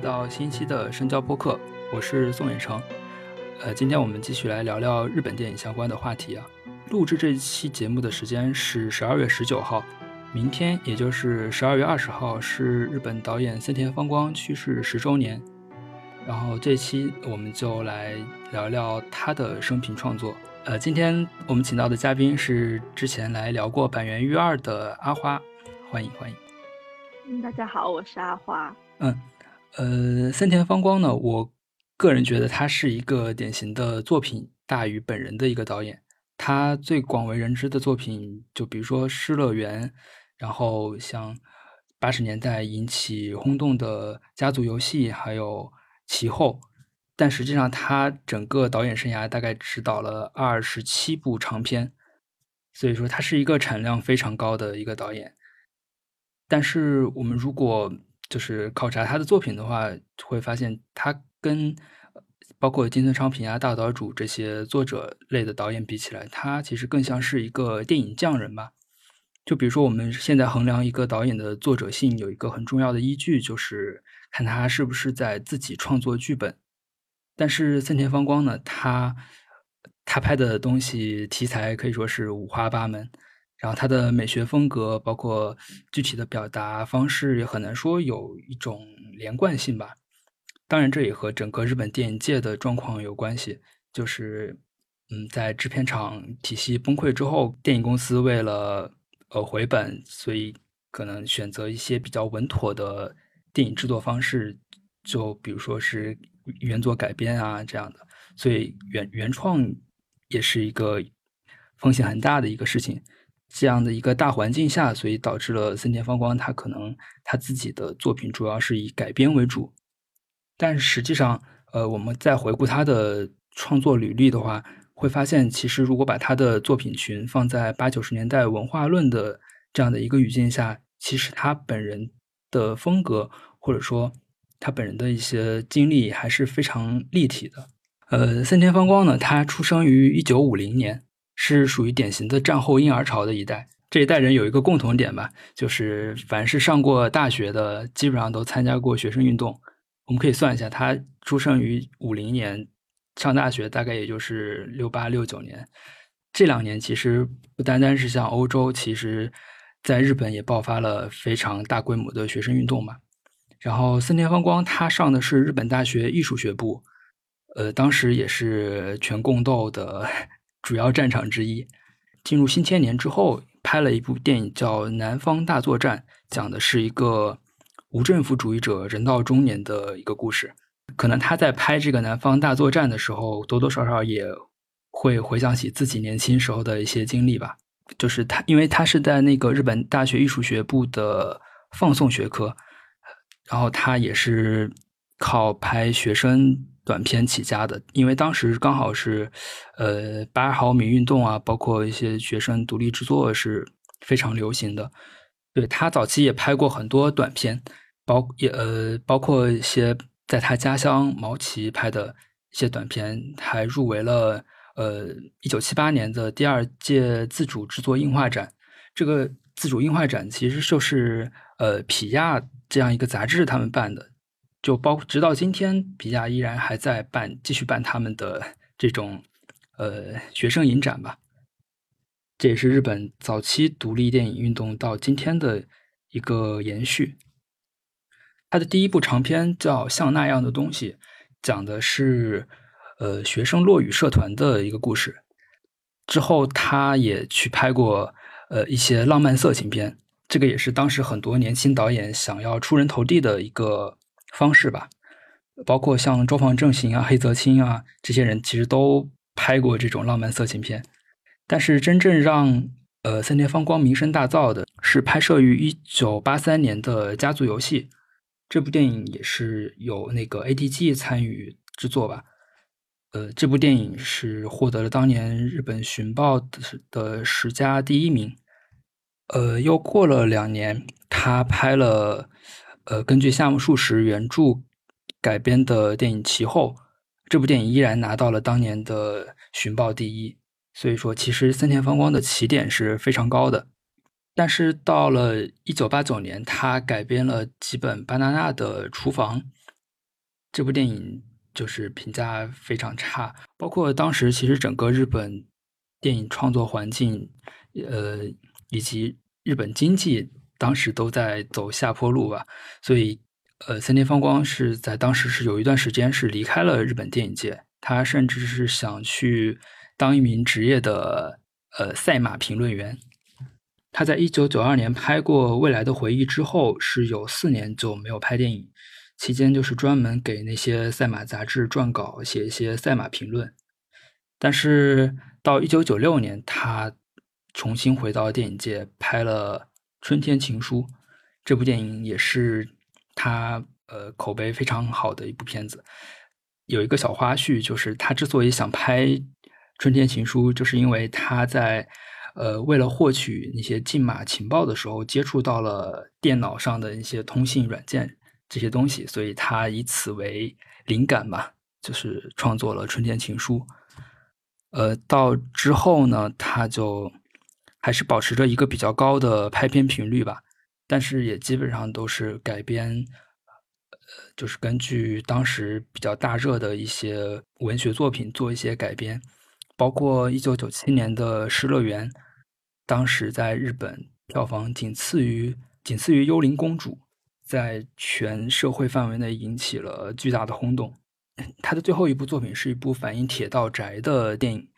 到新一期的深交播客，我是宋远成。呃，今天我们继续来聊聊日本电影相关的话题啊。录制这期节目的时间是十二月十九号，明天也就是十二月二十号是日本导演森田芳光去世十周年。然后这期我们就来聊聊他的生平创作。呃，今天我们请到的嘉宾是之前来聊过《板垣育二》的阿花，欢迎欢迎。嗯，大家好，我是阿花。嗯，呃，森田芳光呢，我个人觉得他是一个典型的作品大于本人的一个导演。他最广为人知的作品，就比如说《失乐园》，然后像八十年代引起轰动的《家族游戏》，还有《其后》。但实际上，他整个导演生涯大概只导了二十七部长片，所以说他是一个产量非常高的一个导演。但是我们如果就是考察他的作品的话，会发现他跟包括金村昌平啊、大岛主这些作者类的导演比起来，他其实更像是一个电影匠人吧。就比如说我们现在衡量一个导演的作者性，有一个很重要的依据，就是看他是不是在自己创作剧本。但是森田芳光呢，他他拍的东西题材可以说是五花八门。然后他的美学风格，包括具体的表达方式，也很难说有一种连贯性吧。当然，这也和整个日本电影界的状况有关系。就是，嗯，在制片厂体系崩溃之后，电影公司为了呃回本，所以可能选择一些比较稳妥的电影制作方式，就比如说是原作改编啊这样的。所以原原创也是一个风险很大的一个事情。这样的一个大环境下，所以导致了森田芳光他可能他自己的作品主要是以改编为主，但实际上，呃，我们再回顾他的创作履历的话，会发现其实如果把他的作品群放在八九十年代文化论的这样的一个语境下，其实他本人的风格或者说他本人的一些经历还是非常立体的。呃，森田芳光呢，他出生于一九五零年。是属于典型的战后婴儿潮的一代，这一代人有一个共同点吧，就是凡是上过大学的，基本上都参加过学生运动。我们可以算一下，他出生于五零年，上大学大概也就是六八六九年。这两年其实不单单是像欧洲，其实在日本也爆发了非常大规模的学生运动嘛。然后森田芳光他上的是日本大学艺术学部，呃，当时也是全共斗的。主要战场之一。进入新千年之后，拍了一部电影叫《南方大作战》，讲的是一个无政府主义者人到中年的一个故事。可能他在拍这个《南方大作战》的时候，多多少少也会回想起自己年轻时候的一些经历吧。就是他，因为他是在那个日本大学艺术学部的放送学科，然后他也是靠拍学生。短片起家的，因为当时刚好是，呃，八毫米运动啊，包括一些学生独立制作是非常流行的。对他早期也拍过很多短片，包也呃，包括一些在他家乡毛奇拍的一些短片，还入围了呃一九七八年的第二届自主制作映画展。这个自主映画展其实就是呃皮亚这样一个杂志他们办的。就包直到今天，比亚依然还在办，继续办他们的 这种呃学生影展吧。这也是日本早期独立电影运动到今天的一个延续。他的第一部长片叫《像那样的东西》，讲的是呃学生落雨社团的一个故事。之后他也去拍过呃一些浪漫色情片，这个也是当时很多年轻导演想要出人头地的一个。方式吧，包括像周防正行啊、黑泽清啊这些人，其实都拍过这种浪漫色情片。但是真正让呃森田芳光名声大噪的是拍摄于一九八三年的《家族游戏》这部电影，也是有那个 ATG 参与制作吧。呃，这部电影是获得了当年日本寻报的十佳第一名。呃，又过了两年，他拍了。呃，根据夏目漱石原著改编的电影《其后》，这部电影依然拿到了当年的寻报第一。所以说，其实森田芳光的起点是非常高的。但是到了一九八九年，他改编了几本巴娜娜的厨房，这部电影就是评价非常差，包括当时其实整个日本电影创作环境，呃，以及日本经济当时都在走下坡路吧，所以，呃，森田芳光是在当时是有一段时间是离开了日本电影界，他甚至是想去当一名职业的呃赛马评论员。他在一九九二年拍过《未来的回忆》之后，是有四年就没有拍电影。期间就是专门给那些赛马杂志撰稿，写一些赛马评论。但是到一九九六年，他重新回到电影界，拍了《春天情书》。这部电影也是他呃口碑非常好的一部片子。有一个小花絮，就是他之所以想拍《春天情书》，就是因为他在。呃，为了获取那些禁马情报的时候，接触到了电脑上的一些通信软件这些东西，所以他以此为灵感吧，就是创作了《春天情书》。呃，到之后呢，他就还是保持着一个比较高的拍片频率吧，但是也基本上都是改编，呃，就是根据当时比较大热的一些文学作品做一些改编。包括一九九七年的《失乐园》，当时在日本票房仅次于仅次于《幽灵公主》，在全社会范围内引起了巨大的轰动。他的最后一部作品是一部反映铁道宅的电影。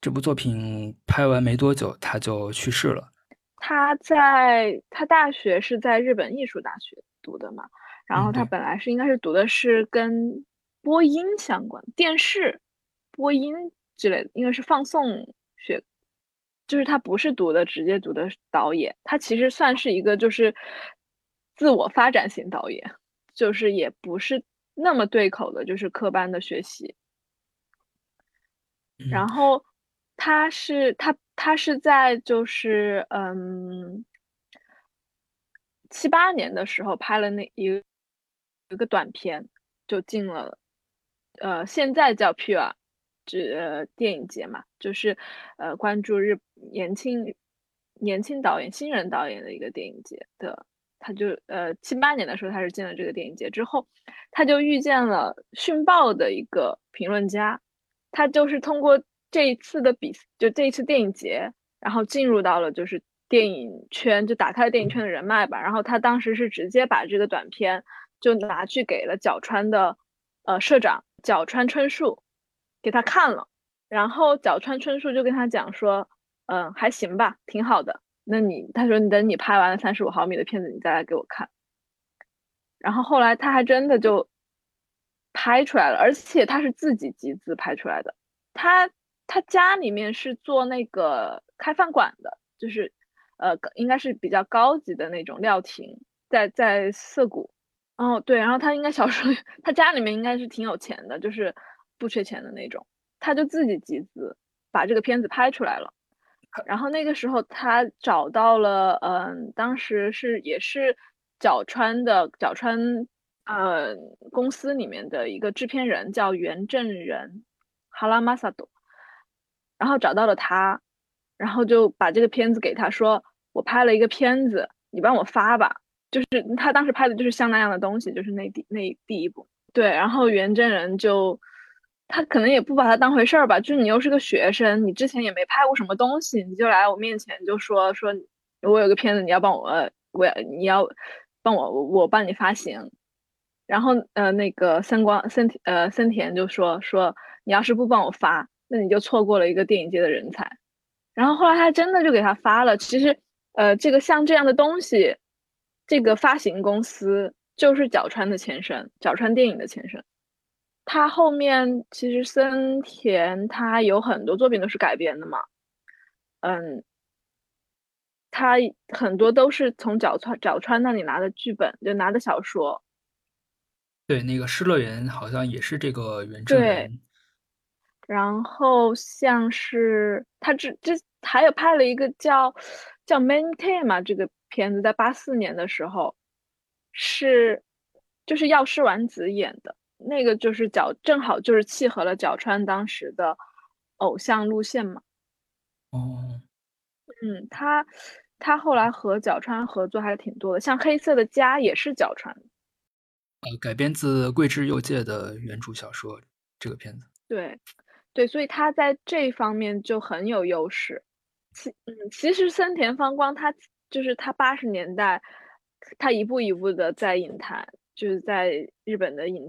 这部作品拍完没多久，他就去世了。他在他大学是在日本艺术大学读的嘛，然后他本来是应该是读的是跟播音相关，电视播音。之类的，应该是放送学，就是他不是读的直接读的导演，他其实算是一个就是自我发展型导演，就是也不是那么对口的，就是科班的学习。然后他是他他是在就是嗯七八年的时候拍了那一个一个短片，就进了呃现在叫 Pure。是电影节嘛，就是呃关注日年轻年轻导演、新人导演的一个电影节的。他就呃七八年的时候，他是进了这个电影节之后，他就遇见了《讯报》的一个评论家，他就是通过这一次的比，就这一次电影节，然后进入到了就是电影圈，就打开了电影圈的人脉吧。然后他当时是直接把这个短片就拿去给了角川的呃社长角川春树。给他看了，然后角川春树就跟他讲说，嗯，还行吧，挺好的。那你他说你等你拍完了三十五毫米的片子，你再来给我看。然后后来他还真的就拍出来了，而且他是自己集资拍出来的。他他家里面是做那个开饭馆的，就是呃，应该是比较高级的那种料亭，在在涩谷。哦，对，然后他应该小时候 他家里面应该是挺有钱的，就是。不缺钱的那种，他就自己集资把这个片子拍出来了。然后那个时候他找到了，嗯，当时是也是角川的角川，呃，公司里面的一个制片人叫袁正仁，哈拉马萨多。然后找到了他，然后就把这个片子给他说：“我拍了一个片子，你帮我发吧。”就是他当时拍的就是像那样的东西，就是那第那第一部。对，然后袁真人就。他可能也不把他当回事儿吧，就是你又是个学生，你之前也没拍过什么东西，你就来我面前就说说，我有个片子，你要帮我，我你要帮我，我帮你发行。然后呃，那个森光森呃森田就说说，你要是不帮我发，那你就错过了一个电影界的人才。然后后来他真的就给他发了。其实呃，这个像这样的东西，这个发行公司就是角川的前身，角川电影的前身。他后面其实森田他有很多作品都是改编的嘛，嗯，他很多都是从角川角川那里拿的剧本，就拿的小说。对，那个《失乐园》好像也是这个原著。对。然后像是他这这还有拍了一个叫叫《Maintain》嘛，这个片子在八四年的时候是就是药师丸子演的。那个就是角，正好就是契合了角川当时的偶像路线嘛。哦，嗯，他他后来和角川合作还是挺多的，像《黑色的家》也是角川。呃，改编自桂枝佑介的原著小说。这个片子，对，对，所以他在这方面就很有优势。其嗯，其实森田芳光他就是他八十年代，他一步一步的在影坛，就是在日本的影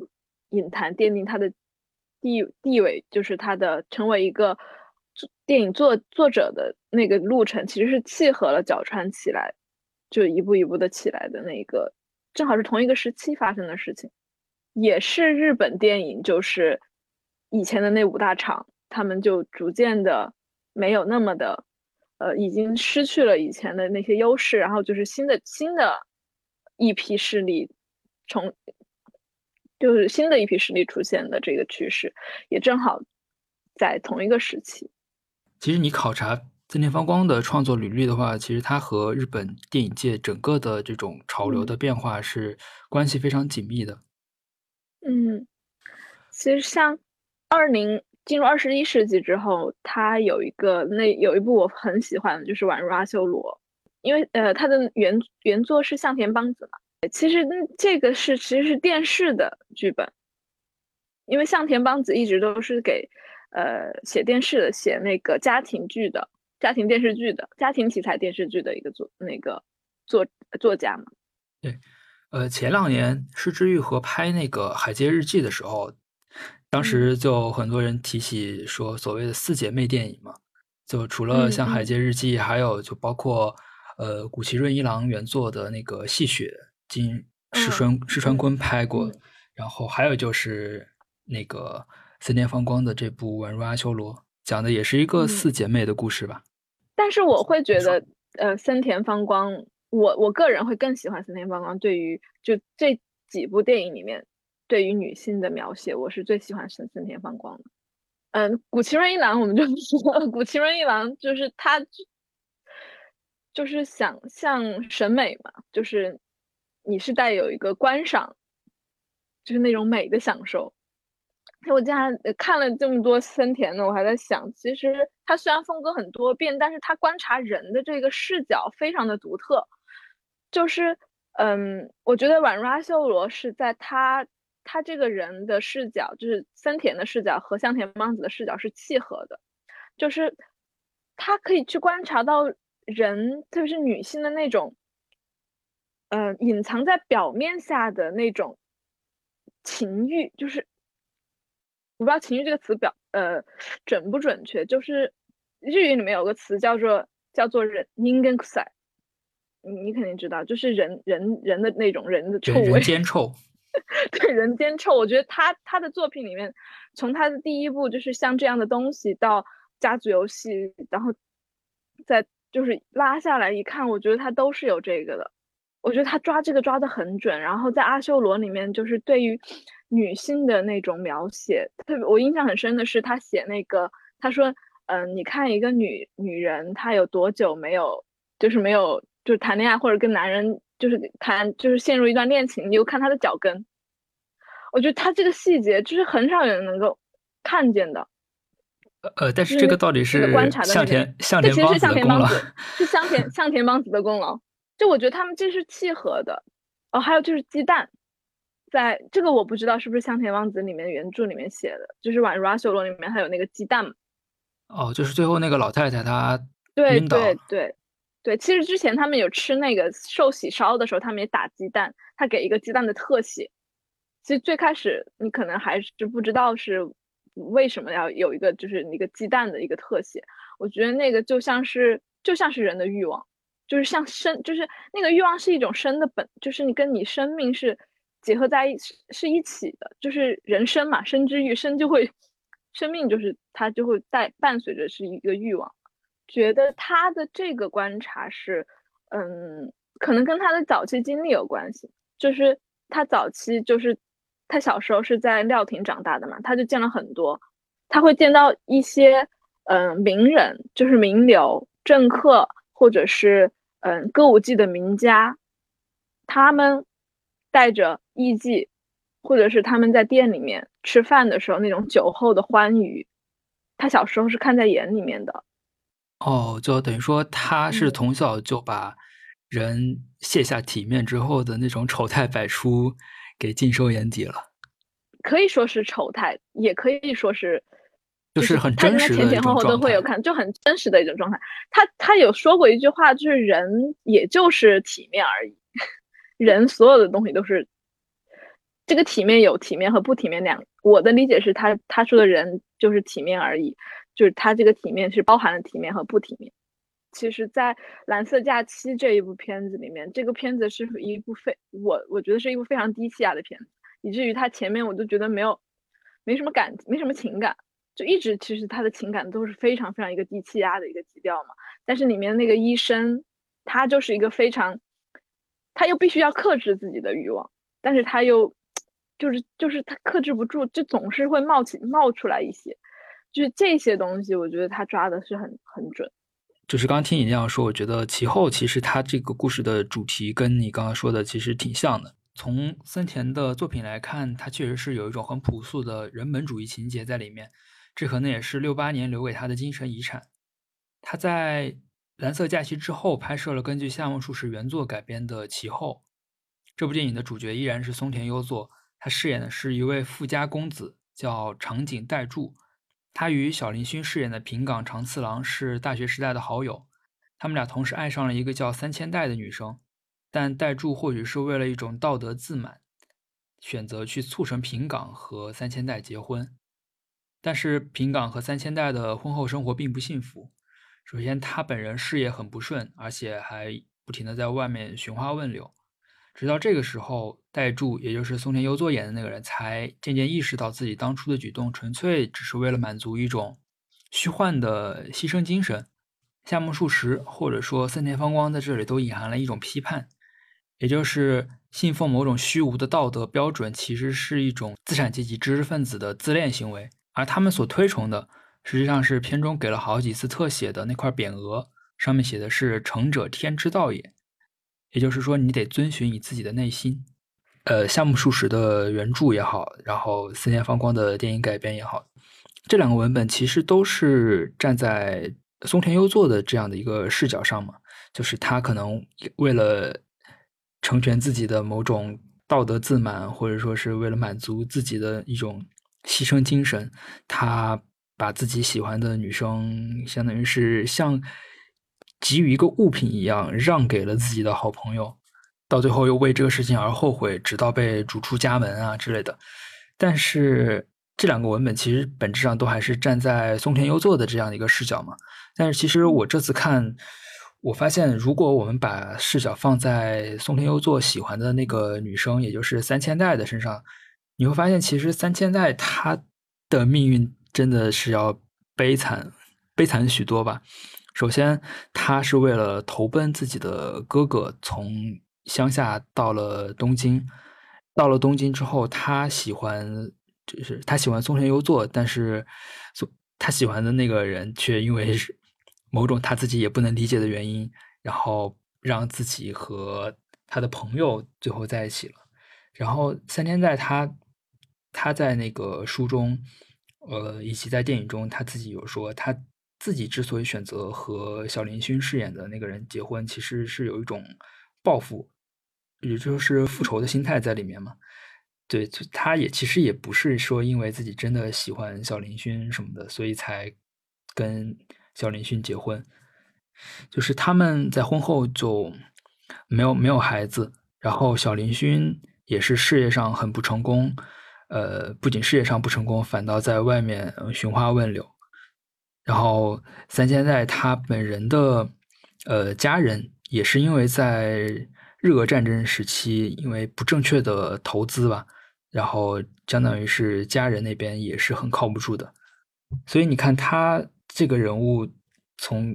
影坛奠定他的地地位，就是他的成为一个电影作作者的那个路程，其实是契合了角川起来，就一步一步的起来的那一个，正好是同一个时期发生的事情，也是日本电影就是以前的那五大厂，他们就逐渐的没有那么的。呃，已经失去了以前的那些优势，然后就是新的新的一批势力，从就是新的一批势力出现的这个趋势，也正好在同一个时期。其实你考察森田芳光的创作履历的话，其实他和日本电影界整个的这种潮流的变化是关系非常紧密的。嗯，其实像二零。进入二十一世纪之后，他有一个那有一部我很喜欢的，就是《宛如阿修罗》，因为呃，他的原原作是向田邦子嘛。其实这个是其实是电视的剧本，因为向田邦子一直都是给呃写电视的，写那个家庭剧的、家庭电视剧的、家庭题材电视剧的一个作那个作作家嘛。对，呃，前两年失之愈和拍那个《海街日记》的时候。当时就很多人提起说，所谓的四姐妹电影嘛，就除了像《海街日记》，还有就包括呃古崎润一郎原作的那个《戏雪》，金石川石川昆拍过，然后还有就是那个森田芳光的这部《宛如阿修罗》，讲的也是一个四姐妹的故事吧。但是我会觉得，呃，森田芳光，我我个人会更喜欢森田芳光对于就这几部电影里面。对于女性的描写，我是最喜欢森森田芳光的。嗯，古奇润一郎我们就不说了。古奇润一郎就是他，就是想象审美嘛，就是你是带有一个观赏，就是那种美的享受。我竟然看了这么多森田的，我还在想，其实他虽然风格很多变，但是他观察人的这个视角非常的独特。就是，嗯，我觉得宛如阿修罗是在他。他这个人的视角，就是森田的视角和香田邦子的视角是契合的，就是他可以去观察到人，特别是女性的那种，呃，隐藏在表面下的那种情欲，就是我不知道“情欲”这个词表呃准不准确，就是日语里面有个词叫做叫做“人阴根塞”，你你肯定知道，就是人人人的那种人的臭味，人间臭。对人间臭，我觉得他他的作品里面，从他的第一部就是像这样的东西，到家族游戏，然后再就是拉下来一看，我觉得他都是有这个的。我觉得他抓这个抓的很准。然后在阿修罗里面，就是对于女性的那种描写，特别我印象很深的是他写那个，他说，嗯，你看一个女女人，她有多久没有就是没有就是谈恋爱或者跟男人。就是谈，就是陷入一段恋情，你就看他的脚跟。我觉得他这个细节就是很少有人能够看见的。呃，但是这个到底是观察的向田向田邦子的功劳，是向田向田邦子的功劳。就我觉得他们这是契合的。哦，还有就是鸡蛋，在这个我不知道是不是向田邦子里面原著里面写的，就是《宛如阿修罗》里面还有那个鸡蛋。哦，就是最后那个老太太她对对对。对，其实之前他们有吃那个寿喜烧的时候，他们也打鸡蛋，他给一个鸡蛋的特写。其实最开始你可能还是不知道是为什么要有一个就是一个鸡蛋的一个特写。我觉得那个就像是就像是人的欲望，就是像生，就是那个欲望是一种生的本，就是你跟你生命是结合在一起是一起的，就是人生嘛，生之欲，生就会生命就是它就会带伴随着是一个欲望。觉得他的这个观察是，嗯，可能跟他的早期经历有关系。就是他早期就是他小时候是在料亭长大的嘛，他就见了很多，他会见到一些嗯名人，就是名流、政客，或者是嗯歌舞伎的名家，他们带着艺伎，或者是他们在店里面吃饭的时候那种酒后的欢愉，他小时候是看在眼里面的。哦，就等于说他是从小就把人卸下体面之后的那种丑态百出给尽收眼底了。可以说是丑态，也可以说是，就是很真实的前前后后都会有看，就很真实的一种状态。他他有说过一句话，就是人也就是体面而已，人所有的东西都是这个体面有体面和不体面两。我的理解是他他说的人就是体面而已，就是他这个体面是包含了体面和不体面。其实，在《蓝色假期》这一部片子里面，这个片子是一部非我我觉得是一部非常低气压的片子。以至于他前面我就觉得没有，没什么感，没什么情感，就一直其实他的情感都是非常非常一个低气压的一个基调嘛。但是里面那个医生，他就是一个非常，他又必须要克制自己的欲望，但是他又，就是就是他克制不住，就总是会冒起冒出来一些，就这些东西，我觉得他抓的是很很准。就是刚听你那样说，我觉得其后其实他这个故事的主题跟你刚刚说的其实挺像的。从森田的作品来看，他确实是有一种很朴素的人本主义情节在里面，这可能也是六八年留给他的精神遗产。他在《蓝色假期》之后拍摄了根据夏目漱石原作改编的《其后》，这部电影的主角依然是松田优作，他饰演的是一位富家公子，叫长井代助。他与小林薰饰演的平冈长次郎是大学时代的好友，他们俩同时爱上了一个叫三千代的女生。但代助或许是为了一种道德自满，选择去促成平冈和三千代结婚。但是平冈和三千代的婚后生活并不幸福。首先，他本人事业很不顺，而且还不停的在外面寻花问柳。直到这个时候，代柱，也就是松田优作演的那个人，才渐渐意识到自己当初的举动纯粹只是为了满足一种虚幻的牺牲精神。夏目漱石或者说森田芳光在这里都隐含了一种批判。也就是信奉某种虚无的道德标准，其实是一种资产阶级知识分子的自恋行为，而他们所推崇的，实际上是片中给了好几次特写的那块匾额，上面写的是“成者天之道也”，也就是说，你得遵循你自己的内心。呃，夏目漱石的原著也好，然后四田芳光的电影改编也好，这两个文本其实都是站在松田优作的这样的一个视角上嘛，就是他可能为了。成全自己的某种道德自满，或者说是为了满足自己的一种牺牲精神，他把自己喜欢的女生，相当于是像给予一个物品一样，让给了自己的好朋友，到最后又为这个事情而后悔，直到被逐出家门啊之类的。但是这两个文本其实本质上都还是站在松田优作的这样的一个视角嘛。但是其实我这次看。我发现，如果我们把视角放在松田优作喜欢的那个女生，也就是三千代的身上，你会发现，其实三千代她的命运真的是要悲惨、悲惨许多吧。首先，他是为了投奔自己的哥哥，从乡下到了东京。到了东京之后，他喜欢，就是他喜欢松田优作，但是，他喜欢的那个人却因为。某种他自己也不能理解的原因，然后让自己和他的朋友最后在一起了。然后三天在他他在那个书中，呃，以及在电影中，他自己有说，他自己之所以选择和小林薰饰演的那个人结婚，其实是有一种报复，也就是复仇的心态在里面嘛。对，他也其实也不是说因为自己真的喜欢小林薰什么的，所以才跟。小林薰结婚，就是他们在婚后就没有没有孩子，然后小林薰也是事业上很不成功，呃，不仅事业上不成功，反倒在外面寻花问柳。然后三千代他本人的呃家人也是因为在日俄战争时期，因为不正确的投资吧，然后相当于是家人那边也是很靠不住的，所以你看他。这个人物从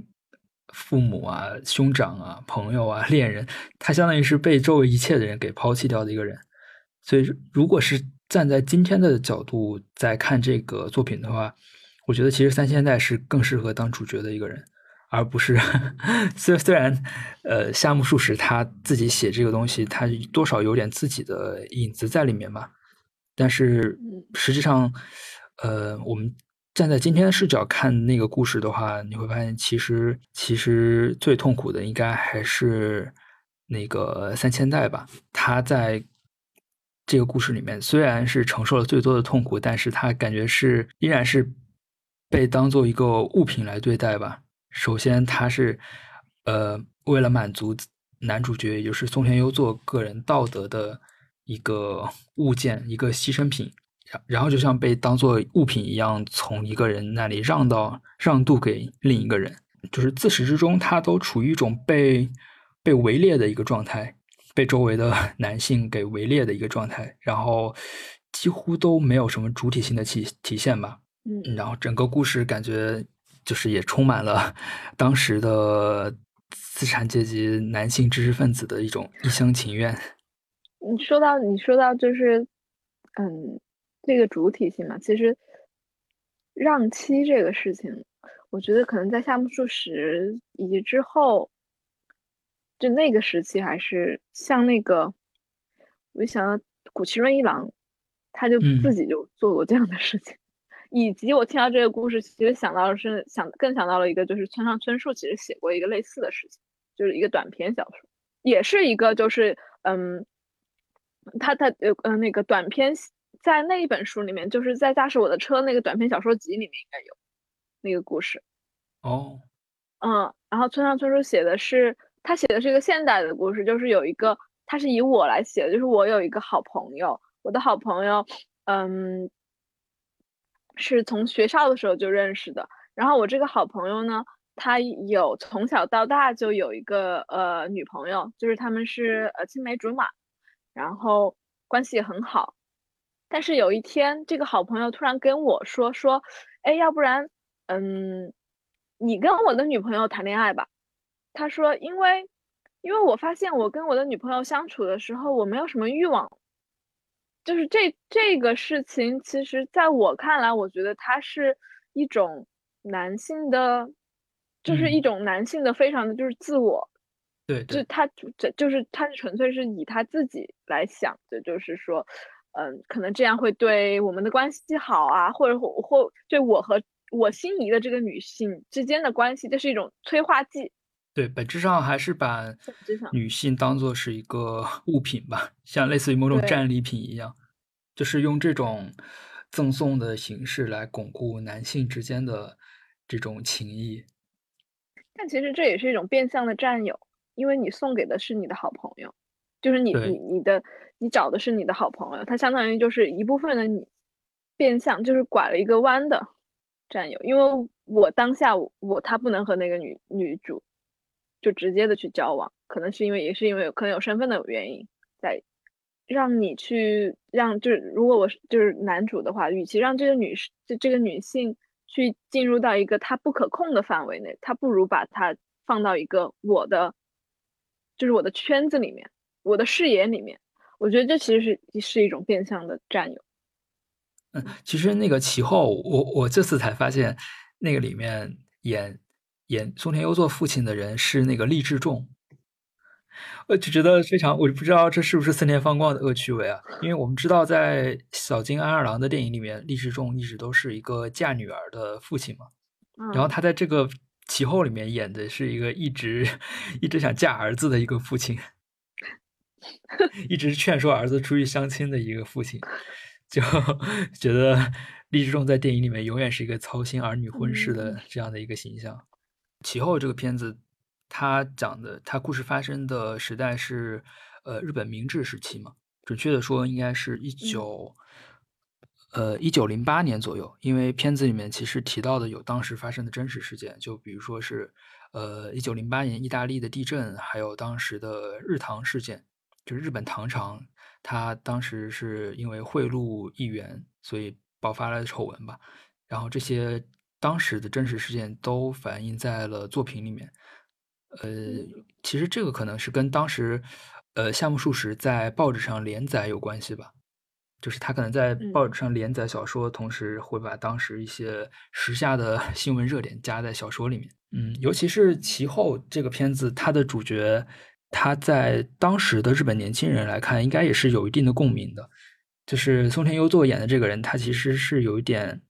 父母啊、兄长啊、朋友啊、恋人，他相当于是被周围一切的人给抛弃掉的一个人。所以，如果是站在今天的角度在看这个作品的话，我觉得其实三千代是更适合当主角的一个人，而不是 虽虽然呃夏目漱石他自己写这个东西，他多少有点自己的影子在里面吧，但是实际上呃我们。站在今天的视角看那个故事的话，你会发现，其实其实最痛苦的应该还是那个三千代吧。他在这个故事里面，虽然是承受了最多的痛苦，但是他感觉是依然是被当做一个物品来对待吧。首先，他是呃为了满足男主角，也就是松田优作个人道德的一个物件，一个牺牲品，然后就像被当做物品一样，从一个人那里让到让渡给另一个人，就是自始至终，他都处于一种被被围猎的一个状态。被周围的 男性给围猎的一个状态，然后几乎都没有什么主体性的体体现吧。嗯，然后整个故事感觉就是也充满了 当时的资产阶级男性知识分子的一种一厢情愿。你说到你说到就是嗯这个主体性嘛，其实让妻这个事情，我觉得可能在夏目漱石以及之后。就那个时期，还是像那个，我就想到古奇润一郎，他就自己就做过这样的事情。以及我听到这个故事，其实想到的是想更想到了一个，就是村上春树其实写过一个类似的事情，就是一个短篇小说，也是一个就是嗯，他他呃呃那个短篇在那一本书里面，就是在驾驶我的车那个短篇小说集里面应该有那个故事。哦，嗯，然后村上春树写的是。他写的是一个现代的故事，就是有一个，他是以我来写的，就是我有一个好朋友，我的好朋友，嗯，是从学校的时候就认识的。然后我这个好朋友呢，他有从小到大就有一个呃女朋友，就是他们是呃青梅竹马，然后关系很好。但是有一天，这个好朋友突然跟我说说，哎，要不然，嗯，你跟我的女朋友谈恋爱吧。他说：“因为，因为我发现我跟我的女朋友相处的时候，我没有什么欲望。就是这这个事情，其实在我看来，我觉得它是一种男性的，就是一种男性的非常的就是自我。对，就他这就是他纯粹是以他自己来想的，就是说，嗯，可能这样会对我们的关系好啊，或者或或对我和我心仪的这个女性之间的关系，这是一种催化剂。”对，本质上还是把女性当做是一个 物品吧，像类似于某种战利品一样，就是用这种赠送的形式来巩固男性之间的这种情谊。但其实这也是一种变相的占有，因为你送给的是你的好朋友，就是你你你的你找的是你的好朋友，他相当于就是一部分的你变相就是拐了一个弯的占有，因为我当下我他不能和那个女女主。就直接的去交往，可能是因为也是因为可能有身份的原因，在让你去让就是如果我是就是男主的话，与其让这个女士这这个女性去进入到一个她不可控的范围内，他不如把她放到一个我的就是我的圈子里面，我的视野里面。我觉得这其实是是一种变相的占有。嗯，其实那个其后，我我这次才发现，那个里面演。演松田优作父亲的人是那个励志重，我就觉得非常，我就不知道这是不是森田芳光的恶趣味啊？因为我们知道，在小津安二郎的电影里面，励志重一直都是一个嫁女儿的父亲嘛。然后他在这个其后里面演的是一个一直一直想嫁儿子的一个父亲，一直劝说儿子出去相亲的一个父亲，就觉得励志重在电影里面永远是一个操心儿女婚事的这样的一个形象。其后这个片子，它讲的它故事发生的时代是，呃，日本明治时期嘛，准确的说应该是一九，呃，一九零八年左右。因为片子里面其实提到的有当时发生的真实事件，就比如说是，呃，一九零八年意大利的地震，还有当时的日唐事件，就是日本唐朝，他当时是因为贿赂议员，所以爆发了丑闻吧。然后这些。当时的真实事件都反映在了作品里面，呃，其实这个可能是跟当时，呃，夏目漱石在报纸上连载有关系吧，就是他可能在报纸上连载小说，同时会把当时一些时下的 新闻热点加在小说里面。嗯，尤其是其后这个片子，它的主角他在当时的日本年轻人来看，应该也是有一定的共鸣的，就是松田优作演的这个人，他其实是有一点。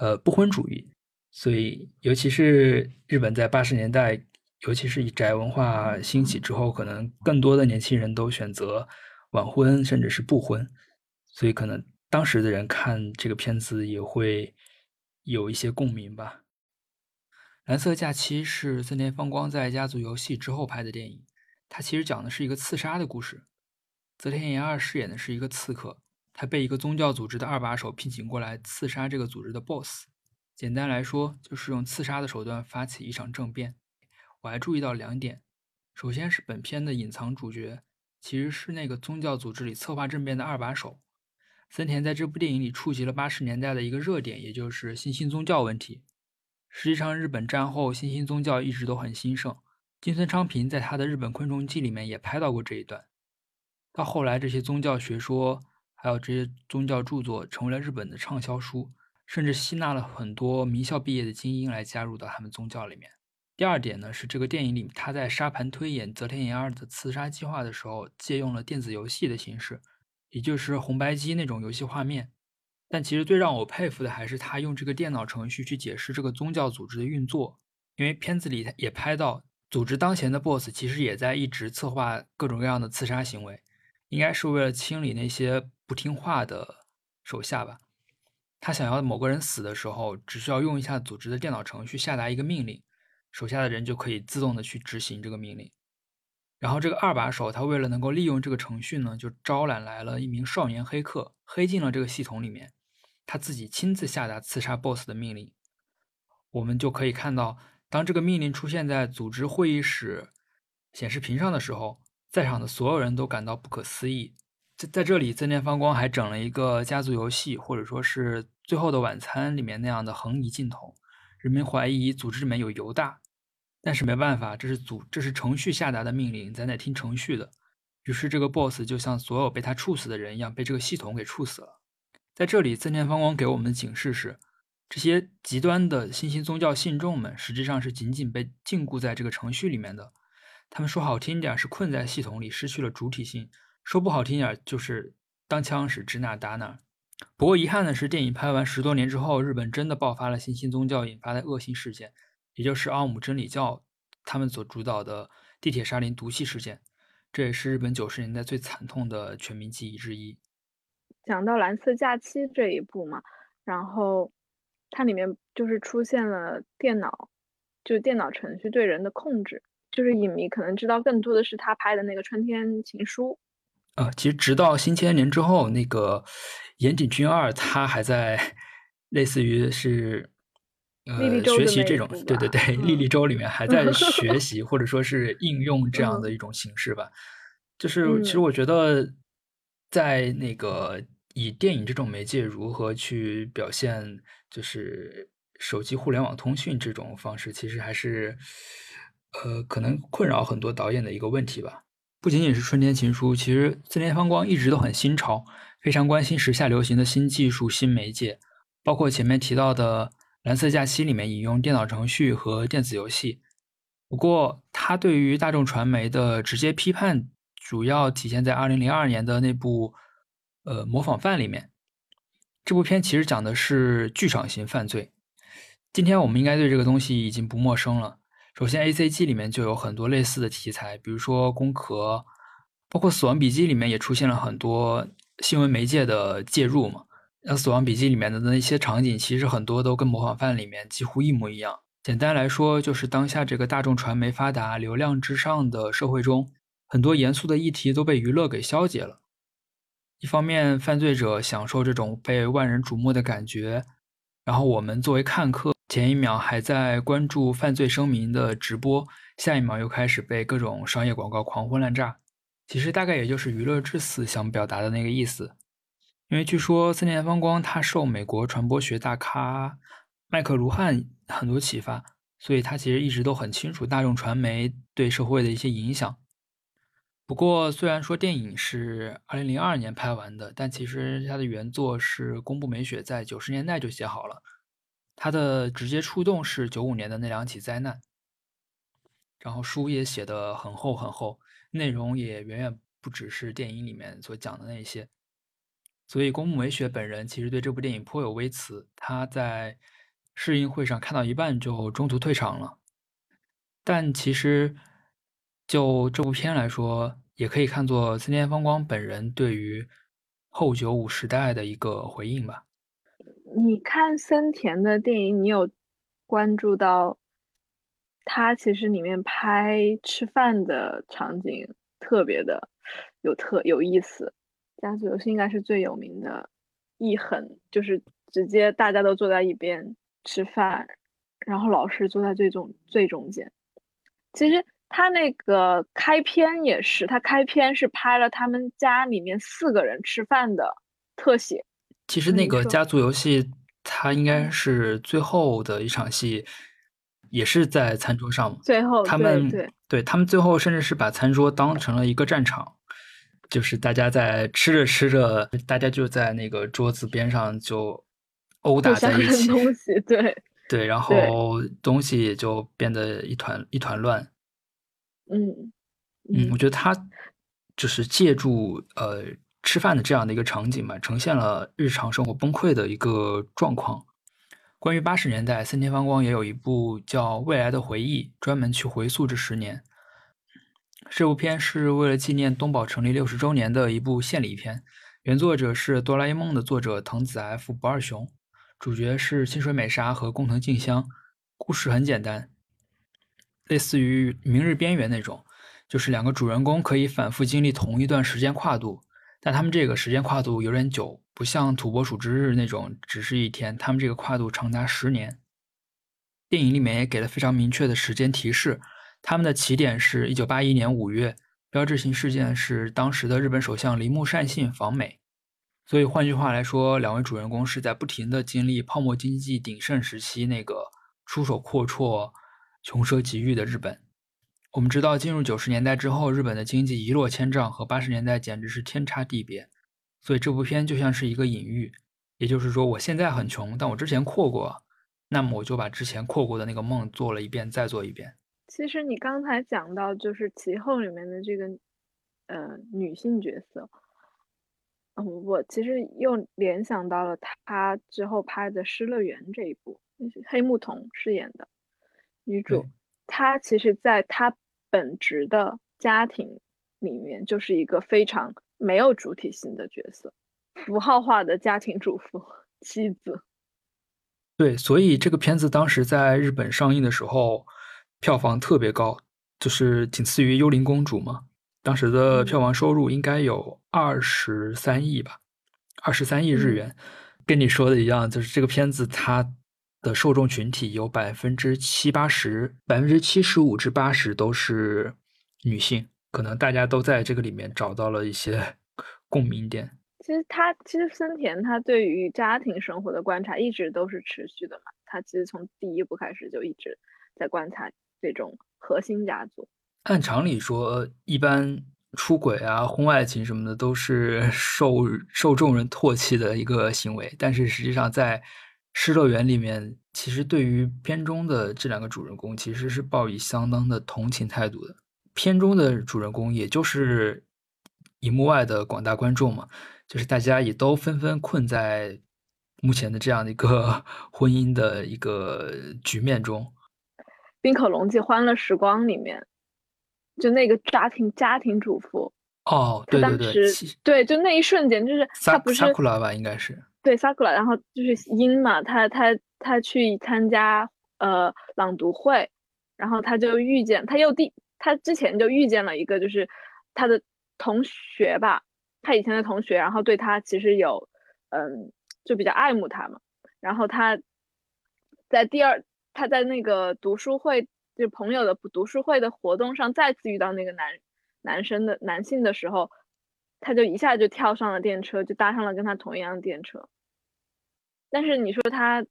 呃，不婚主义，所以尤其是日本在八十年代，尤其是以宅文化兴起之后，可能更多的年轻人都选择晚婚甚至是不婚，所以可能当时的人看这个片子也会有一些共鸣吧。《蓝色假期》是森田芳光在《家族游戏》之后拍的电影，它其实讲的是一个刺杀的故事。泽田研二饰演的是一个刺客，他被一个宗教组织的二把手聘请过来刺杀这个组织的 BOSS。简单来说，就是用刺杀的手段发起一场政变。我还注意到两点，首先是本片的隐藏主角其实是那个宗教组织里策划政变的二把手。森田在这部电影里触及了八十年代的一个热点，也就是新兴宗教问题。实际上，日本战后新兴宗教一直都很兴盛。金村昌平在他的《日本昆虫记》里面也拍到过这一段。到后来，这些宗教学说还有这些宗教著作成为了日本的畅销书，甚至吸纳了很多名校毕业的精英来加入到他们宗教里面。第二点呢，是这个电影里他在沙盘推演泽田研二的刺杀计划的时候，借用了电子游戏的形式，也就是红白机那种游戏画面。但其实最让我佩服的还是他用这个电脑程序去解释这个宗教组织的运作，因为片子里也拍到，组织当前的 BOSS 其实也在一直策划各种各样的刺杀行为。应该是为了清理那些不听话的手下吧。他想要某个人死的时候，只需要用一下组织的电脑程序下达一个命令，手下的人就可以自动的去执行这个命令。然后这个二把手他为了能够利用这个程序呢，就招揽来了一名少年黑客，黑进了这个系统里面，他自己亲自下达刺杀 BOSS 的命令。我们就可以看到，当这个命令出现在组织会议室显示屏上的时候。在场的所有人都感到不可思议。在在这里，增田芳光还整了一个家族游戏，或者说是《最后的晚餐》里面那样的横移镜头。人们怀疑组织里面有犹大，但是没办法，这是组这是程序下达的命令，咱得听程序的。于是这个 BOSS 就像所有被他处死的人一样，被这个系统给处死了。在这里，增田芳光给我们的警示是：这些极端的新兴宗教信众们，实际上是仅仅被禁锢在这个程序里面的。他们说好听点是困在系统里，失去了主体性；说不好听点就是当枪使，指哪打哪。不过遗憾的是，电影拍完十多年之后，日本真的爆发了新兴宗教引发的恶性事件，也就是奥姆真理教他们所主导的地铁沙林毒气事件。这也是日本九十年代最惨痛的全民记忆之一。讲到《蓝色假期》这一部嘛，然后它里面就是出现了电脑，就是电脑程序对人的控制。就是影迷可能知道更多的是他拍的那个《春天情书》啊，其实直到新千年之后，那个岩井俊二他还在类似于是呃学习这种，对对对，莉莉周里面还在学 习或者说是应用这样的一种形式吧。就是其实我觉得，在那个以电影这种媒介如何去表现，就是手机互联网通讯这种方式，其实还是。呃，可能困扰很多导演的一个问题吧。不仅仅是《春天情书》，其实森田芳光一直都很新潮，非常关心时下流行的新技术、新媒介，包括前面提到的《蓝色假期》里面引用电脑程序和电子游戏。不过，他对于大众传媒的直接批判，主要体现在2002年的那部呃《模仿犯》里面。这部片其实讲的是剧场型犯罪。今天我们应该对这个东西已经不陌生了。首先，A C G 里面就有很多类似的题材，比如说《攻壳》，包括《死亡笔记》里面也出现了很多新闻媒介的介入嘛。那《死亡笔记》里面的那些场景，其实很多都跟《模仿犯》里面几乎一模一样。简单来说，就是当下这个大众传媒发达、流量至上的社会中，很多严肃的议题都被娱乐给消解了。一方面，犯罪者享受这种被万人瞩目的感觉，然后我们作为看客。前一秒还在关注犯罪声明的直播，下一秒又开始被各种商业广告狂轰滥炸。其实大概也就是娱乐至死想表达的那个意思。因为据说森田芳光他受美国传播学大咖麦克卢汉很多启发，所以他其实一直都很清楚大众传媒对社会的一些影响。不过虽然说电影是二零零二年拍完的，但其实他的原作是宫部美雪在九十年代就写好了。他的直接触动是九五年的那两起灾难，然后书也写的很厚很厚，内容也远远不只是电影里面所讲的那些，所以宫木美雪本人其实对这部电影颇有微词，他在试映会上看到一半就中途退场了。但其实就这部片来说，也可以看作森田芳光本人对于后九五时代的一个回应吧。你看森田的电影，你有关注到他其实里面拍吃饭的场景特别的有特有意思。家族游戏应该是最有名的一横，就是直接大家都坐在一边吃饭，然后老师坐在最中最中间。其实他那个开篇也是，他开篇是拍了他们家里面四个人吃饭的特写。其实那个家族游戏，它应该是最后的一场戏，也是在餐桌上嘛。最后，他们对对他们最后甚至是把餐桌当成了一个战场，就是大家在吃着吃着，大家就在那个桌子边上就殴打在一起，东西对对，然后东西也就变得一团一团乱。嗯嗯，我觉得他就是借助呃。吃饭的这样的一个场景嘛，呈现了日常生活崩溃的一个状况。关于八十年代，森田芳光也有一部叫《未来的回忆》，专门去回溯这十年。这部片是为了纪念东宝成立六十周年的一部献礼片。原作者是《哆啦 A 梦》的作者藤子 F 不二雄，主角是清水美沙和工藤静香。故事很简单，类似于《明日边缘》那种，就是两个主人公可以反复经历同一段时间跨度。但他们这个时间跨度有点久，不像《土拨鼠之日》那种只是一天，他们这个跨度长达十年。电影里面也给了非常明确的时间提示，他们的起点是一九八一年五月，标志性事件是当时的日本首相铃木善信访美。所以换句话来说，两位主人公是在不停的经历泡沫经济鼎盛时期那个出手阔绰、穷奢极欲的日本。我们知道，进入九十年代之后，日本的经济一落千丈，和八十年代简直是天差地别。所以这部片就像是一个隐喻，也就是说，我现在很穷，但我之前阔过，那么我就把之前阔过的那个梦做了一遍，再做一遍。其实你刚才讲到，就是其后里面的这个呃女性角色，嗯，我其实又联想到了她之后拍的《失乐园》这一部，黑木瞳饰演的女主，她其实在他。本职的家庭里面就是一个非常没有主体性的角色，符号化的家庭主妇、妻子。对，所以这个片子当时在日本上映的时候，票房特别高，就是仅次于《幽灵公主》嘛。当时的票房收入应该有二十三亿吧，二十三亿日元。跟你说的一样，就是这个片子它。的受众群体有百分之七八十，百分之七十五至八十都是女性，可能大家都在这个里面找到了一些 共鸣点。其实他，其实森田他对于家庭生活的观察一直都是持续的嘛。他其实从第一部开始就一直在观察这种核心家族。按常理说，一般出轨啊、婚外情什么的都是 受受众人唾弃的一个行为，但是实际上在。失乐园里面，其实对于片中的这两个主人公，其实是抱以相当的同情态度的。片中的主人公，也就是荧幕外的广大观众嘛，就是大家也都纷纷困在目前的这样的一个 婚姻的一个局面中。《冰可龙记欢乐时光》里面，就那个家庭家庭主妇哦，对对对，对，就那一瞬间，就是他不是萨库拉吧，应该是。对，sakura，然后就是樱嘛，他他他去参加呃朗读会，然后他就遇见，他又第他之前就遇见了一个就是他的同学吧，他以前的同学，然后对他其实有嗯就比较爱慕他嘛，然后他在第二他在那个读书会就朋友的读书会的活动上再次遇到那个男男生的男性的时候，他就一下就跳上了电车，就搭上了跟他同一辆电车。但是你说他，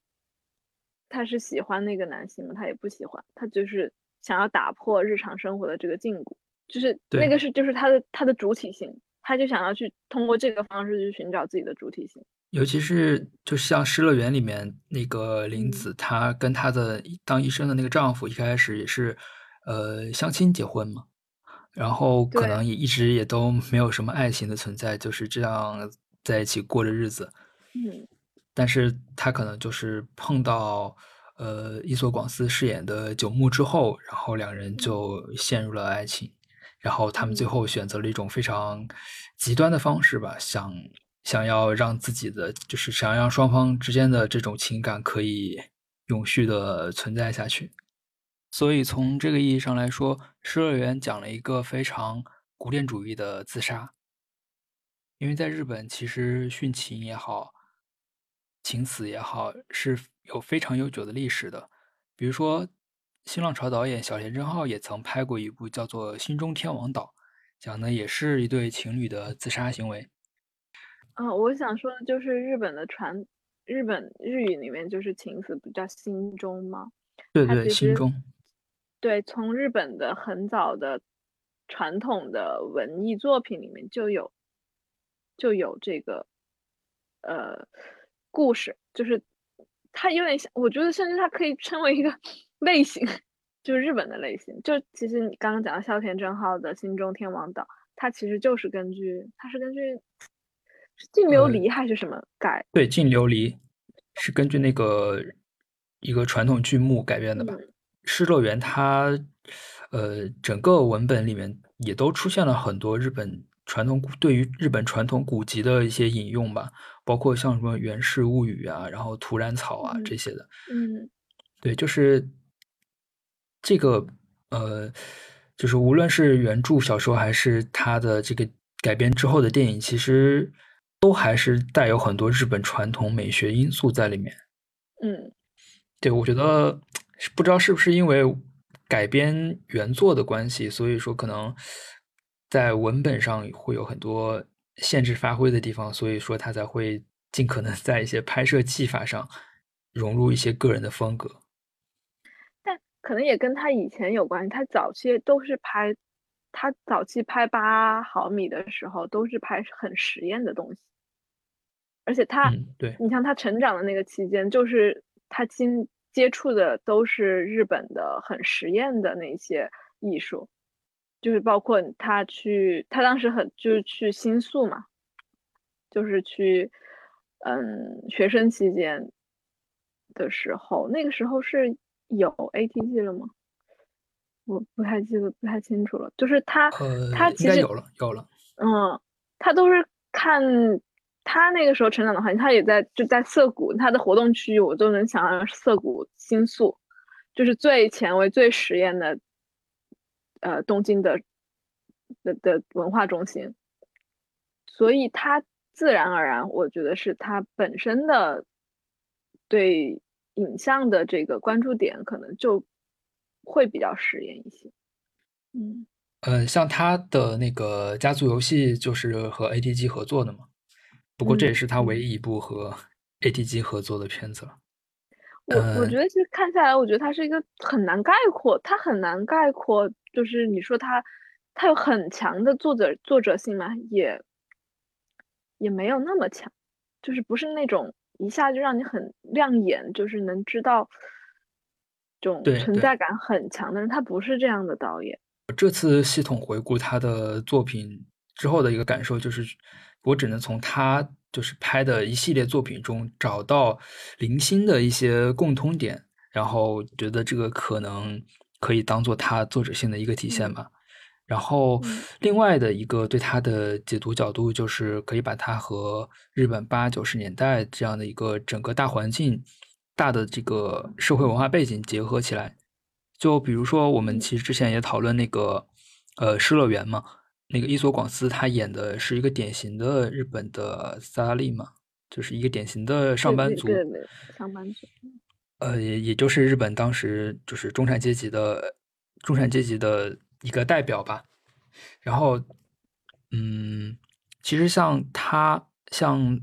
他是喜欢那个男性吗？他也不喜欢，他就是想要打破日常生活的这个禁锢，就是那个是就是他的他的主体性，他就想要去通过这个方式去寻找自己的主体性。尤其是就像《失乐园》里面那个林子，她跟她的当医生的那个丈夫一开始也是呃相亲结婚嘛，然后可能也一直也都没有什么爱情的存在，就是这样在一起过着日子。嗯。但是他可能就是碰到，呃，伊索广司饰演的九木之后，然后两人就陷入了爱情，然后他们最后选择了一种非常极端的方式吧，想想要让自己的就是想让双方之间的这种情感可以永续的存在下去。所以从这个意义上来说，《失乐园》讲了一个非常古典主义的自杀。因为在日本，其实殉情也好，情死也好，是有非常悠久的历史的。比如说，新浪潮导演小田正浩也曾拍过一部叫做《心中天王岛》，讲的也是一对情侣的自杀行为。嗯，我想说的就是日本的传，日本日语里面就是情死不叫心中吗？对对，心中。对，从日本的很早的传统的文艺作品里面就有。就有这个，呃，故事，就是它有点像，我觉得甚至它可以称为一个 类型，就是日本的类型。就其实你刚刚讲的孝田正浩的《心中天王岛》，它其实就是根据，它是根据《净琉璃》还是什么改？对，《净琉璃》是根据那个一个传统剧目改编的吧？《失乐园》它，呃，整个文本里面也都出现了很多日本。传统对于日本传统古籍的一些引用吧，包括像什么《源氏物语》啊，然后《土染草》啊这些的。嗯，对，就是这个呃，就是无论是原著小说还是它的这个改编之后的电影，其实都还是带有很多日本传统美学因素在里面。嗯，对，我觉得不知道是不是因为改编原作的关系，所以说可能。在文本上会有很多限制发挥的地方，所以说他才会尽可能 在一些拍摄技法上融入一些个人的风格。但可能也跟他以前有关系，他早期都是拍，他早期拍八毫米的时候都是拍很实验的东西，而且他，对你像他成长的那个期间，就是他经接触的都是日本的很实验的那些艺术。就是包括他去，他当时很就是去新宿嘛，就是去，嗯，学生期间的时候，那个时候是有 ATG 了吗？我不太记得，不太清楚了。就是他，他其实有了，有了。嗯，他都是看他那个时候成长的环境，他也在就在涩谷，他的活动区域我都能想象涩谷新宿，就是最前卫、最实验的。呃，东京的的的文化中心，所以它自然而然，我觉得是他本身的对影像的这个关注点，可能就会比较实验一些。嗯，呃，像他的那个家族游戏就是和 ATG 合作的嘛，不过这也是他唯一一部和 ATG 合作的片子了。我我觉得其实看下来，我觉得它是一个很难概括，它很难概括。就是你说它，它有很强的作者作者性嘛？也也没有那么强，就是不是那种一下就让你很亮眼，就是能知道这种存在感很强的人，他不是这样的导演。这次系统回顾他的作品之后的一个感受就是，我只能从他。就是拍的一系列作品中找到零星的一些共通点，然后觉得这个可能可以当做他作者性的一个体现吧。然后另外的一个对他的解读角度，就是可以把它和日本八九十年代这样的一个整个大环境、大的这个社会文化背景结合起来。就比如说，我们其实之前也讨论那个呃《失乐园》嘛。那个伊索广司他演的是一个典型的日本的萨拉利嘛，就是一个典型的上班族，上班族，呃，也也就是日本当时就是中产阶级的中产阶级的一个代表吧。然后，嗯，其实像他像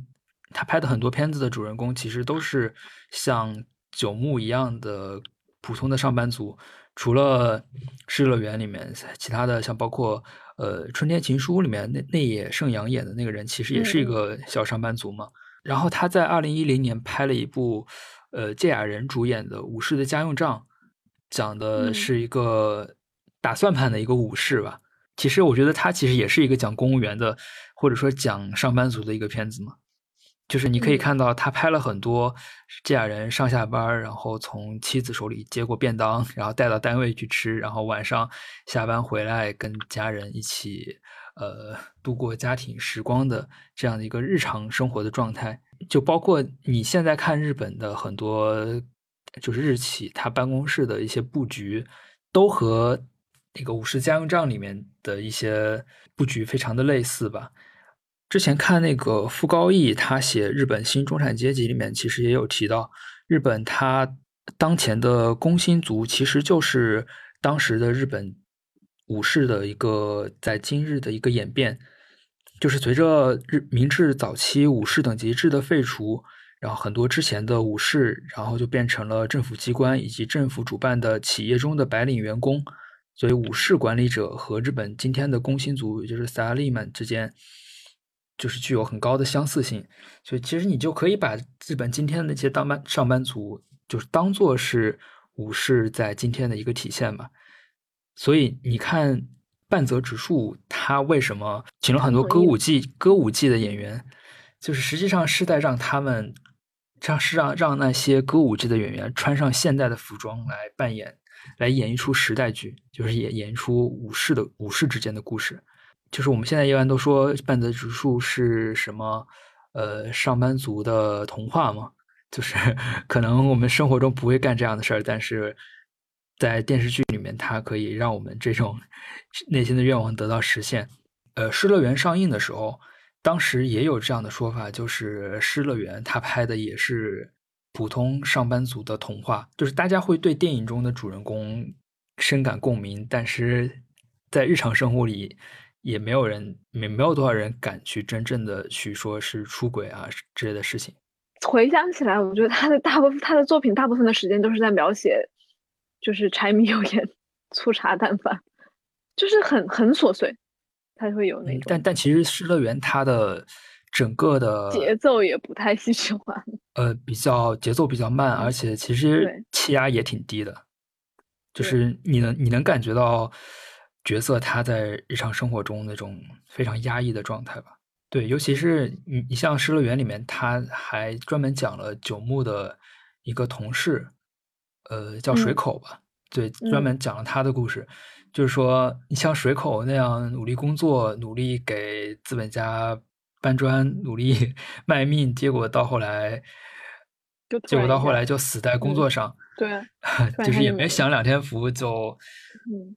他拍的很多片子的主人公，其实都是像九牧一样的普通的上班族，除了《失乐园》里面，其他的像包括。呃，《春天情书》里面那那野圣阳演的那个人，其实也是一个小上班族嘛。然后他在二零一零年拍了一部，呃，芥雅人主演的《武士的家用账》，讲的是一个打算盘的一个武士吧。其实我觉得他其实也是一个讲公务员的，或者说讲上班族的一个片子嘛。就是你可以嗯看到他拍了很多这俩人上下班，然后从妻子手里接过便当，然后带到单位去吃，然后晚上下班回来跟家人一起呃度过家庭时光的这样的一个日常生活的状态。就包括你现在看日本的很多就是日企，他办公室的一些布局，都和那个《武士家用帐》里面的一些布局非常的类似吧。之前看那个傅高义，他写日本新中产阶级里面，其实也有提到，日本他当前的工薪族其实就是当时的日本武士的一个在今日的一个演变，就是随着日明治早期武士等级制的废除，然后很多之前的武士，然后就变成了政府机关以及政府主办的企业中的白领员工，所以武士管理者和日本今天的工薪族，也就是萨利曼之间。就是具有很高的相似性，所以其实你就可以把日本今天的那些当班上班族，就是当做是武士在今天的一个体现吧。所以你看半泽直树，他为什么请了很多歌舞伎歌舞伎的演员，就是实际上是在让他们，让是让让那些歌舞伎的演员穿上现代的服装来扮演，来演绎出时代剧，就是演演一出武士的武士之间的故事。就是我们现在一般都说半泽直树是什么，呃，上班族的童话嘛，就是 可能我们生活中不会干这样的事儿，但是在电视剧里面，它可以让我们这种内心的愿望得到实现。呃，《失乐园》上映的时候，当时也有这样的说法，就是《失乐园》它拍的也是普通上班族的童话，就是大家会对电影中的主人公深感共鸣，但是在日常生活里。也没有人，没没有多少人敢去真正的去说是出轨啊之类的事情。回想起来，我觉得他的大部分他的作品大部分的时间都是在描写，就是柴米油盐、粗茶淡饭，就是很很琐碎，他会有那种。但但其实《失乐园》它的整个的节奏也不太喜欢，呃，比较节奏比较慢，而且其实气压也挺低的，就是你能你能感觉到。角色他在日常生活中那种非常压抑的状态吧，对，尤其是你你像《失乐园》里面，他还专门讲了九牧的一个同事，呃，叫水口吧，对，专门讲了他的故事，就是说你像水口那样努力工作，努力给资本家搬砖，努力 卖命，结果到后来，结果到后来就死在工作上，对，就是也没享两天福就，嗯。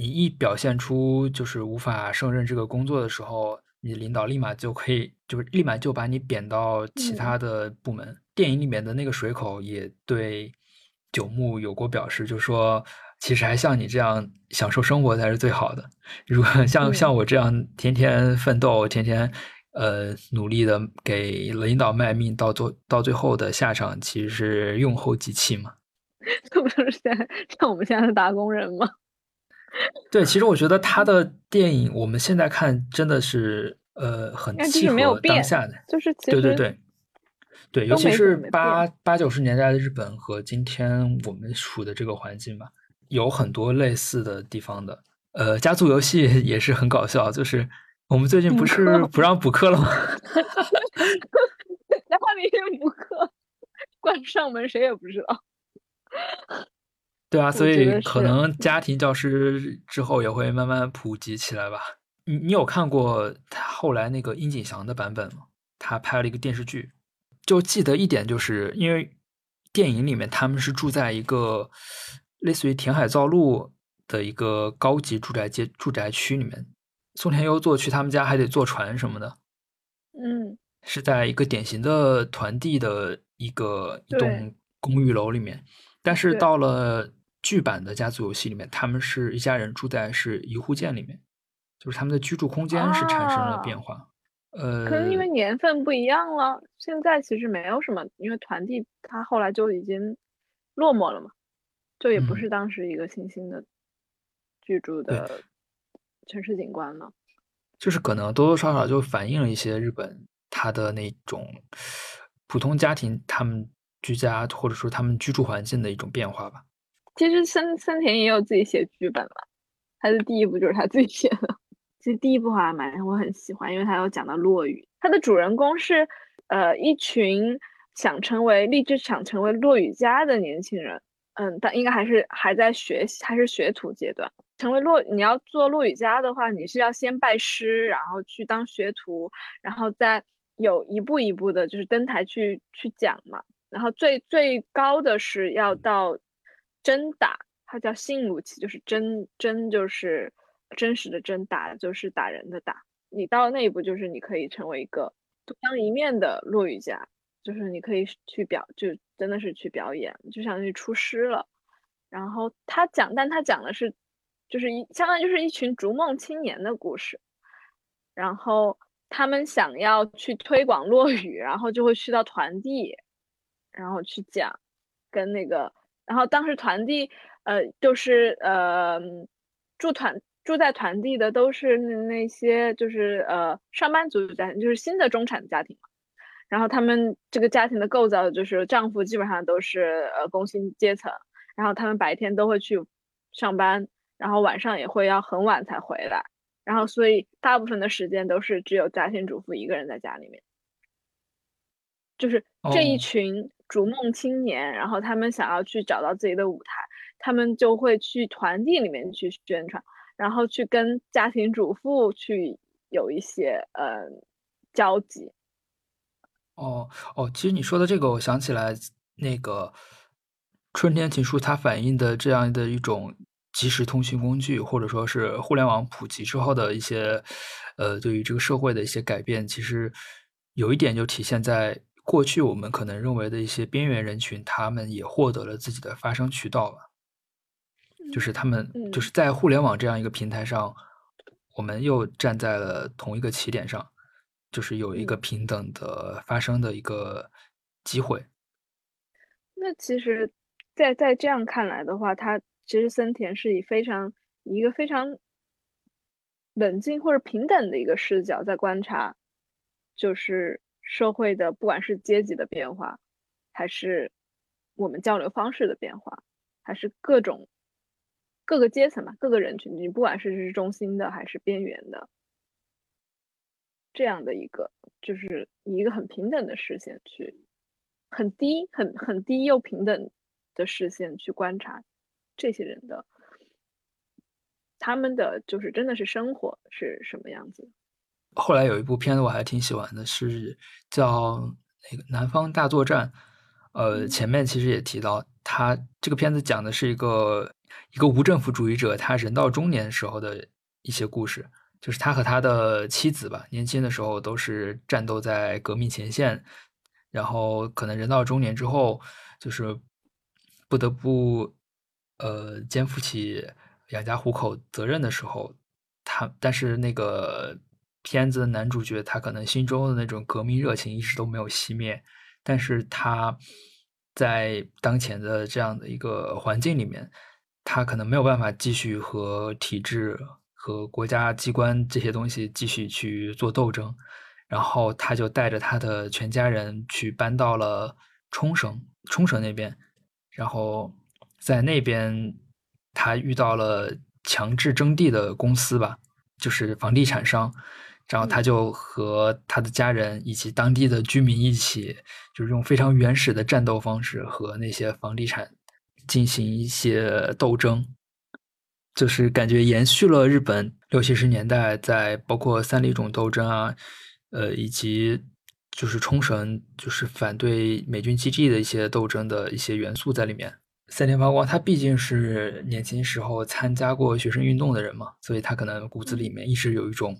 你一表现出就是无法胜任这个工作的时候，你领导立马就可以，就是立马就把你贬到其他的部门。嗯、电影里面的那个水口也对九木有过表示，就说其实还像你这样享受生活才是最好的。如果像、嗯、像我这样天天奋斗、天天呃努力的给领导卖命，到最到最后的下场其实是用后即弃嘛。这 不就是现在像我们现在的打工人吗？对，其实我觉得他的电影，我们现在看真的是呃很契合当下的，就是对对对对，尤其是八八九十年代的日本和今天我们处的这个环境吧，有很多类似的地方的。呃，家族游戏 也是很搞笑，就是我们最近不是不让补课了吗？在外面也补课，关上门谁也不知道。对啊，所以可能家庭教师之后也会慢慢普及起来吧。你你有看过他后来那个殷景祥的版本吗？他拍了一个电视剧，就记得一点，就是因为电影里面他们是住在一个类似于填海造陆的一个高级住宅街住宅区里面，宋田优作去他们家还得坐船什么的。嗯，是在一个典型的团地的一个一栋公寓楼里面，但是到了。剧版的家族游戏里面，他们是一家人住在是一户建里面，就是他们的居住空间是产生了变化。啊、呃，可能因为年份不一样了，现在其实没有什么，因为团地它后来就已经落寞了嘛，就也不是当时一个新兴的居住的城市景观了。嗯、就是可能多多少少就反映了一些日本他的那种普通家庭他们居家或者说他们居住环境的一种变化吧。其实森森田也有自己写剧本了，他的第一部就是他自己写的。其实第一部还蛮我很喜欢，因为他有讲到落雨，他的主人公是呃一群想成为立志想成为落雨家的年轻人，嗯，但应该还是还在学习，还是学徒阶段。成为落你要做落雨家的话，你是要先拜师，然后去当学徒，然后再有一步一步的，就是登台去去讲嘛。然后最最高的是要到真打，它叫信武器，就是真真就是真实的真打，就是打人的打。你到那一步，就是你可以成为一个独当一面的落雨家，就是你可以去表，就真的是去表演，就相当于出师了。然后他讲，但他讲的是。就是一，相当于就是一群逐梦青年的故事，然后他们想要去推广落雨，然后就会去到团地，然后去讲，跟那个，然后当时团地，呃，就是呃，住团住在团地的都是那些就是呃上班族家庭，就是新的中产家庭嘛，然后他们这个家庭的构造就是丈夫基本上都是呃工薪阶层，然后他们白天都会去上班。然后晚上也会要很晚才回来，然后所以大部分的时间都是只有家庭主妇一个人在家里面。就是这一群逐梦青年，然后他们想要去找到自己的舞台，他们就会去团地里面去宣传，然后去跟家庭主妇去有一些呃交集。哦哦，其实你说的这个，我想起来那个《春天情书》，它反映的这样的一种。即时通讯工具，或者说是互联网普及之后的一些，呃，对于这个社会的一些改变，其实有一点就体现在过去我们可能认为的一些边缘人群，他们也获得了自己的发声渠道了。就是他们就是在互联网这样一个平台上，我们又站在了同一个起点上，就是有一个平等的发声的一个机会。那其实，在在这样看来的话，他。其实森田是以非常一个非常冷静或者平等的一个视角在观察，就是社会的不管是阶级的变化，还是我们交流方式的变化，还是各种各个阶层吧，各个人群，你不管是是中心的还是边缘的，这样的一个就是以一个很平等的视线去，很低很很低又平等的视线去观察。这些人的，他们的就是真的是生活是什么样子？后来有一部片子我还挺喜欢的，是叫那个《南方大作战》。呃，前面其实也提到，他这个片子讲的是一个一个无政府主义者，他人到中年时候的一些故事。就是他和他的妻子吧，年轻的时候都是战斗在革命前线，然后可能人到中年之后，就是不得不。呃，肩负起养家糊口责任的时候，他但是那个片子的男主角，他可能心中的那种革命热情一直都没有熄灭，但是他在当前的这样的一个环境里面，他可能没有办法继续和体制和国家机关这些东西继续去做斗争，然后他就带着他的全家人去搬到了冲绳，冲绳那边，然后。在那边，他遇到了强制征地的公司吧，就是房地产商，然后他就和他的家人以及当地的居民一起，就是用非常原始的战斗方式和那些房地产进行一些斗争，就是感觉延续了日本六七十年代在包括三里冢斗争啊，呃，以及就是冲绳就是反对美军基地的一些斗争的一些元素在里面。三田发光，他毕竟是年轻时候参加过学生运动的人嘛，所以他可能骨子里面一直有一种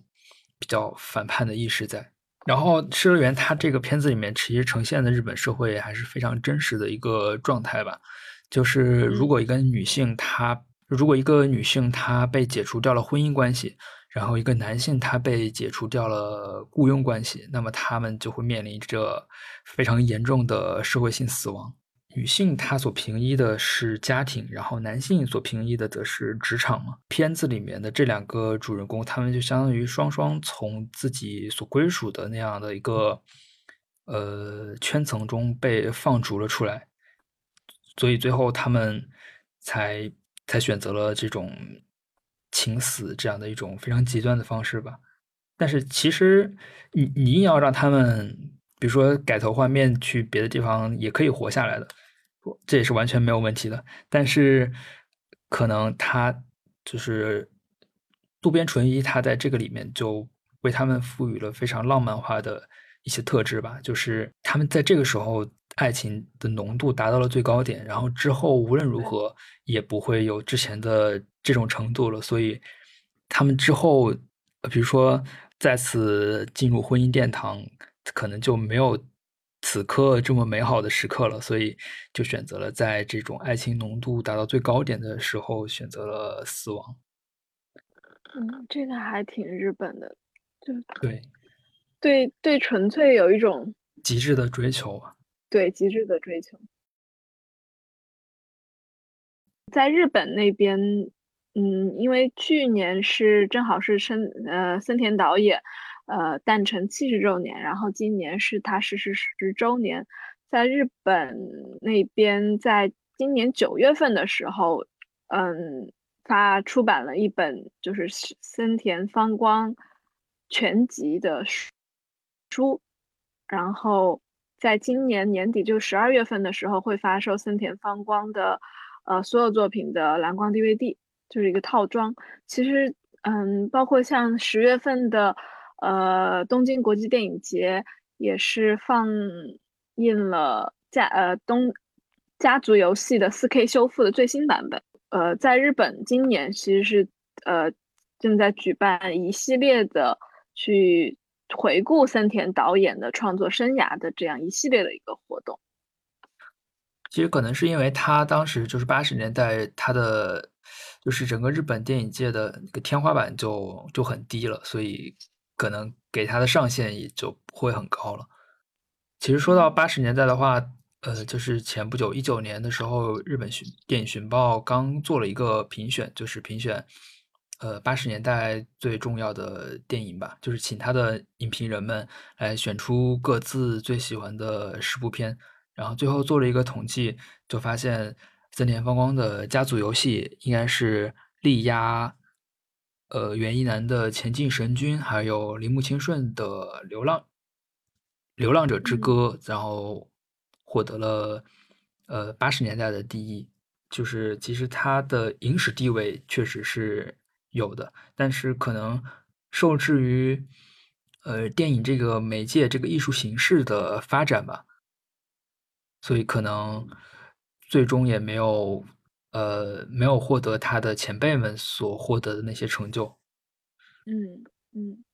比较反叛的意识在。然后《失乐园》它这个片子里面其实呈现的日本社会还是非常真实的一个状态吧，就是如果一个女性她如果一个女性她被解除掉了婚姻关系，然后一个男性他被解除掉了雇佣关系，那么他们就会面临着非常严重的社会性死亡。女性她所平移的是家庭，然后男性所平移的则是职场嘛。片子里面的这两个主人公，他们就相当于双双从自己所归属的那样的一个呃圈层中被放逐了出来，所以最后他们才才选择了这种情死这样的一种非常极端的方式吧。但是其实你你硬要让他们比如说改头换面去别的地方也可以活下来的，这也是完全没有问题的。但是可能他就是渡边淳一，他在这个里面就为他们赋予了非常浪漫化的一些特质吧，就是他们在这个时候爱情的浓度达到了最高点，然后之后无论如何也不会有之前的这种程度了，所以他们之后，比如说再次进入婚姻殿堂。可能就没有此刻这么美好的时刻了，所以就选择了在这种爱情浓度达到最高点的时候选择了死亡。嗯，这个还挺日本的，就对，对对，纯粹有一种极致的追求啊。对，极致的追求。在日本那边，嗯，因为去年是正好是森呃森田导演。呃，诞辰七十周年，然后今年是他逝世十周年，在日本那边，在今年九月份的时候，嗯，发出版了一本就是森田芳光全集的书，然后在今年年底就十二月份的时候会发售森田芳光的呃所有作品的蓝光 DVD，就是一个套装。其实，嗯，包括像十月份的。呃，东京国际电影节也是放映了家呃东家族游戏的 4K 修复的最新版本。呃，在日本今年其实是呃正在举办一系列的去回顾森田导演的创作生涯的这样一系列的一个活动。其实可能是因为他当时就是八十年代，他的就是整个日本电影界的那个天花板就就很低了，所以。可能给他的上限也就不会很高了。其实说到八十年代的话，呃，就是前不久一九年的时候，日本寻电影寻报刚做了一个评选，就是评选呃八十年代最重要的电影吧，就是请他的影评人们来选出各自最喜欢的十部片，然后最后做了一个统计，就发现森田芳光的家族游戏应该是力压。呃，袁一男的《前进神君》，还有铃木清顺的《流浪流浪者之歌》，然后获得了呃八十年代的第一。就是其实他的影史地位确实是有的，但是可能受制于呃电影这个媒介、这个艺术形式的发展吧，所以可能最终也没有。呃，没有获得他的前辈们所获得的那些成就。嗯嗯。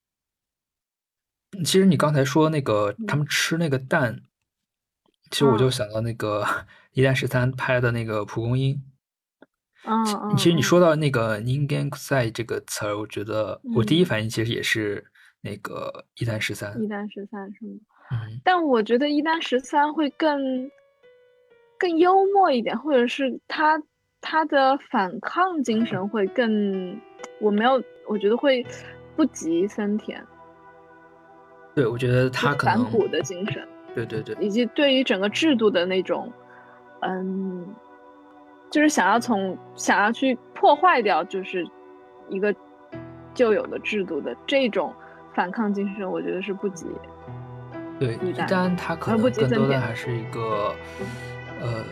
其实你刚才说那个他们吃那个蛋，其实我就想到那个 一代十三拍的那个蒲公英。嗯嗯。其实你说到那个 “ningen sai” 这个词儿，我觉得我第一反应其实也是那个一代十三。一代十三是吗？嗯。但我觉得一代十三会更更幽默一点，或者是他。他的反抗精神会更，我没有，我觉得会不及森田。对，我觉得他可能反骨的精神，对对对，以及对于整个制度的那种，嗯，就是想要从想要去破坏掉，就是一个旧有的制度的这种反抗精神，我觉得是不及。对，一旦他可能更多的还是一个，呃。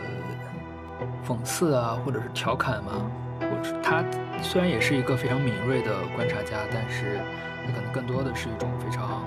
讽刺啊，或者是调侃嘛，或他虽然也是一个非常敏锐的观察家，但是他可能更多的是一种非常。